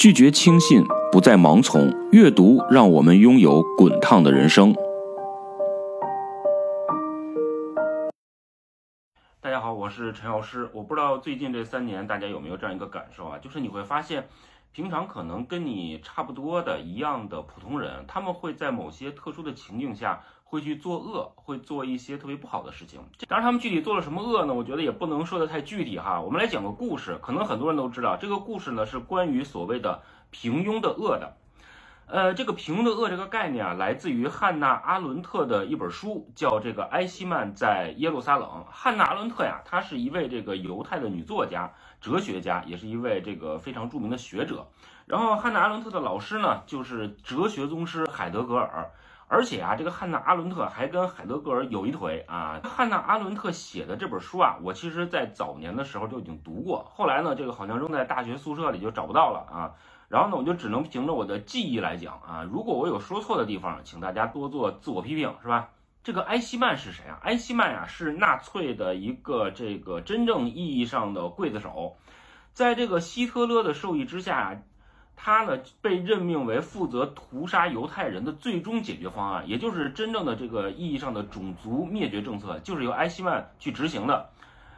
拒绝轻信，不再盲从。阅读让我们拥有滚烫的人生。大家好，我是陈老师。我不知道最近这三年大家有没有这样一个感受啊，就是你会发现，平常可能跟你差不多的一样的普通人，他们会在某些特殊的情境下。会去做恶，会做一些特别不好的事情。当然，他们具体做了什么恶呢？我觉得也不能说的太具体哈。我们来讲个故事，可能很多人都知道，这个故事呢是关于所谓的平庸的恶的。呃，这个平庸的恶这个概念啊，来自于汉娜·阿伦特的一本书，叫这个《埃希曼在耶路撒冷》。汉娜·阿伦特呀，她是一位这个犹太的女作家、哲学家，也是一位这个非常著名的学者。然后，汉娜·阿伦特的老师呢，就是哲学宗师海德格尔。而且啊，这个汉娜·阿伦特还跟海德格尔有一腿啊。汉娜·阿伦特写的这本书啊，我其实在早年的时候就已经读过，后来呢，这个好像扔在大学宿舍里就找不到了啊。然后呢，我就只能凭着我的记忆来讲啊。如果我有说错的地方，请大家多做自我批评，是吧？这个埃希曼是谁啊？埃希曼呀，是纳粹的一个这个真正意义上的刽子手，在这个希特勒的授意之下。他呢被任命为负责屠杀犹太人的最终解决方案，也就是真正的这个意义上的种族灭绝政策，就是由埃希曼去执行的。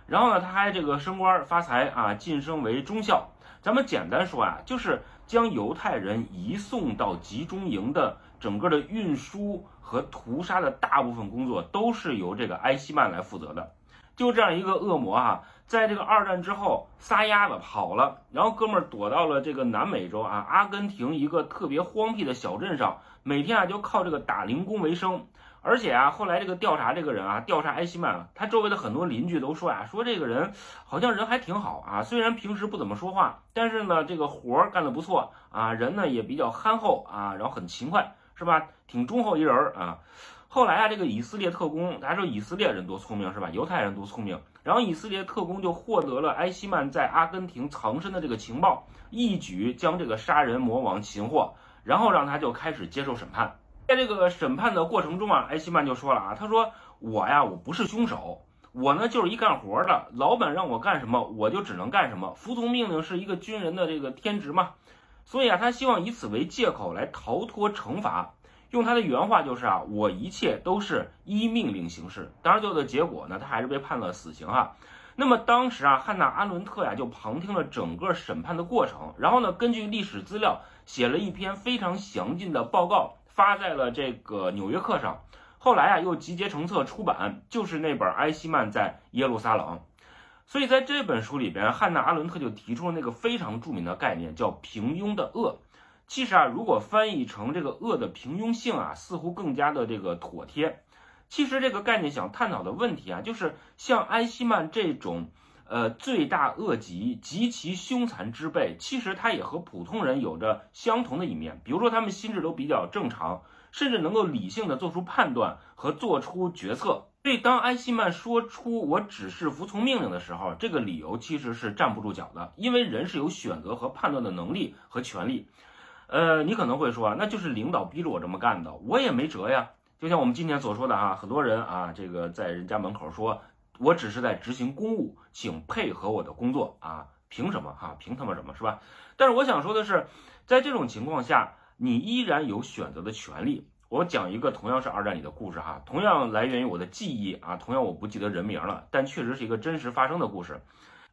然后呢，他还这个升官发财啊，晋升为中校。咱们简单说啊，就是将犹太人移送到集中营的整个的运输和屠杀的大部分工作，都是由这个埃希曼来负责的。就这样一个恶魔啊，在这个二战之后撒丫子跑了，然后哥们儿躲到了这个南美洲啊，阿根廷一个特别荒僻的小镇上，每天啊就靠这个打零工为生。而且啊，后来这个调查这个人啊，调查埃希曼，他周围的很多邻居都说啊，说这个人好像人还挺好啊，虽然平时不怎么说话，但是呢这个活儿干得不错啊，人呢也比较憨厚啊，然后很勤快，是吧？挺忠厚一人儿啊。后来啊，这个以色列特工，大家说以色列人多聪明是吧？犹太人多聪明。然后以色列特工就获得了埃希曼在阿根廷藏身的这个情报，一举将这个杀人魔王擒获，然后让他就开始接受审判。在这个审判的过程中啊，埃希曼就说了啊，他说我呀，我不是凶手，我呢就是一干活的，老板让我干什么我就只能干什么，服从命令是一个军人的这个天职嘛。所以啊，他希望以此为借口来逃脱惩罚。用他的原话就是啊，我一切都是依命令行事。当然，最后的结果呢，他还是被判了死刑啊。那么当时啊，汉娜·阿伦特呀就旁听了整个审判的过程，然后呢，根据历史资料写了一篇非常详尽的报告，发在了这个《纽约客》上。后来啊，又集结成册出版，就是那本《埃希曼在耶路撒冷》。所以在这本书里边，汉娜·阿伦特就提出了那个非常著名的概念，叫“平庸的恶”。其实啊，如果翻译成这个恶的平庸性啊，似乎更加的这个妥帖。其实这个概念想探讨的问题啊，就是像埃希曼这种，呃，罪大恶极、极其凶残之辈，其实他也和普通人有着相同的一面。比如说，他们心智都比较正常，甚至能够理性的做出判断和做出决策。所以，当埃希曼说出“我只是服从命令”的时候，这个理由其实是站不住脚的，因为人是有选择和判断的能力和权利。呃，你可能会说，那就是领导逼着我这么干的，我也没辙呀。就像我们今天所说的哈，很多人啊，这个在人家门口说，我只是在执行公务，请配合我的工作啊，凭什么哈？凭他妈什么是吧？但是我想说的是，在这种情况下，你依然有选择的权利。我讲一个同样是二战里的故事哈，同样来源于我的记忆啊，同样我不记得人名了，但确实是一个真实发生的故事。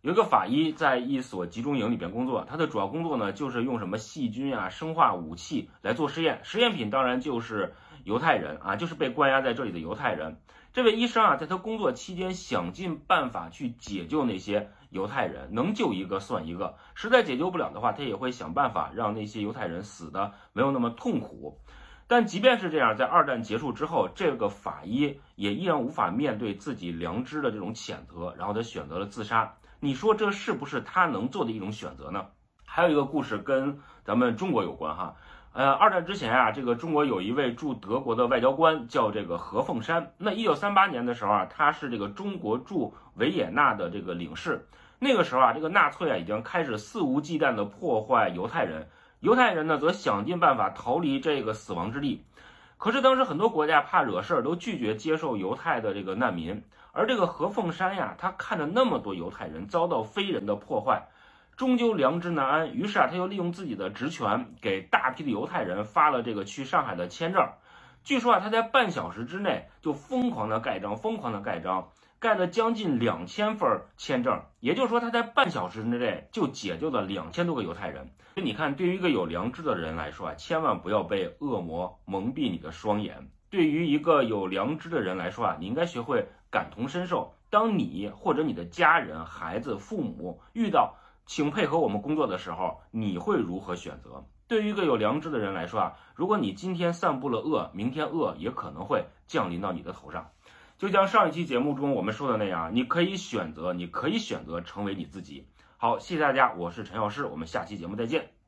有一个法医在一所集中营里边工作，他的主要工作呢就是用什么细菌啊、生化武器来做实验，实验品当然就是犹太人啊，就是被关押在这里的犹太人。这位医生啊，在他工作期间想尽办法去解救那些犹太人，能救一个算一个，实在解救不了的话，他也会想办法让那些犹太人死的没有那么痛苦。但即便是这样，在二战结束之后，这个法医也依然无法面对自己良知的这种谴责，然后他选择了自杀。你说这是不是他能做的一种选择呢？还有一个故事跟咱们中国有关哈，呃，二战之前啊，这个中国有一位驻德国的外交官叫这个何凤山。那一九三八年的时候啊，他是这个中国驻维也纳的这个领事。那个时候啊，这个纳粹啊已经开始肆无忌惮地破坏犹太人，犹太人呢则想尽办法逃离这个死亡之地。可是当时很多国家怕惹事儿，都拒绝接受犹太的这个难民。而这个何凤山呀，他看着那么多犹太人遭到非人的破坏，终究良知难安。于是啊，他又利用自己的职权，给大批的犹太人发了这个去上海的签证。据说啊，他在半小时之内就疯狂的盖章，疯狂的盖章，盖了将近两千份签证。也就是说，他在半小时之内就解救了两千多个犹太人。所以你看，对于一个有良知的人来说啊，千万不要被恶魔蒙蔽你的双眼。对于一个有良知的人来说啊，你应该学会感同身受。当你或者你的家人、孩子、父母遇到请配合我们工作的时候，你会如何选择？对于一个有良知的人来说啊，如果你今天散布了恶，明天恶也可能会降临到你的头上。就像上一期节目中我们说的那样，你可以选择，你可以选择成为你自己。好，谢谢大家，我是陈老师，我们下期节目再见。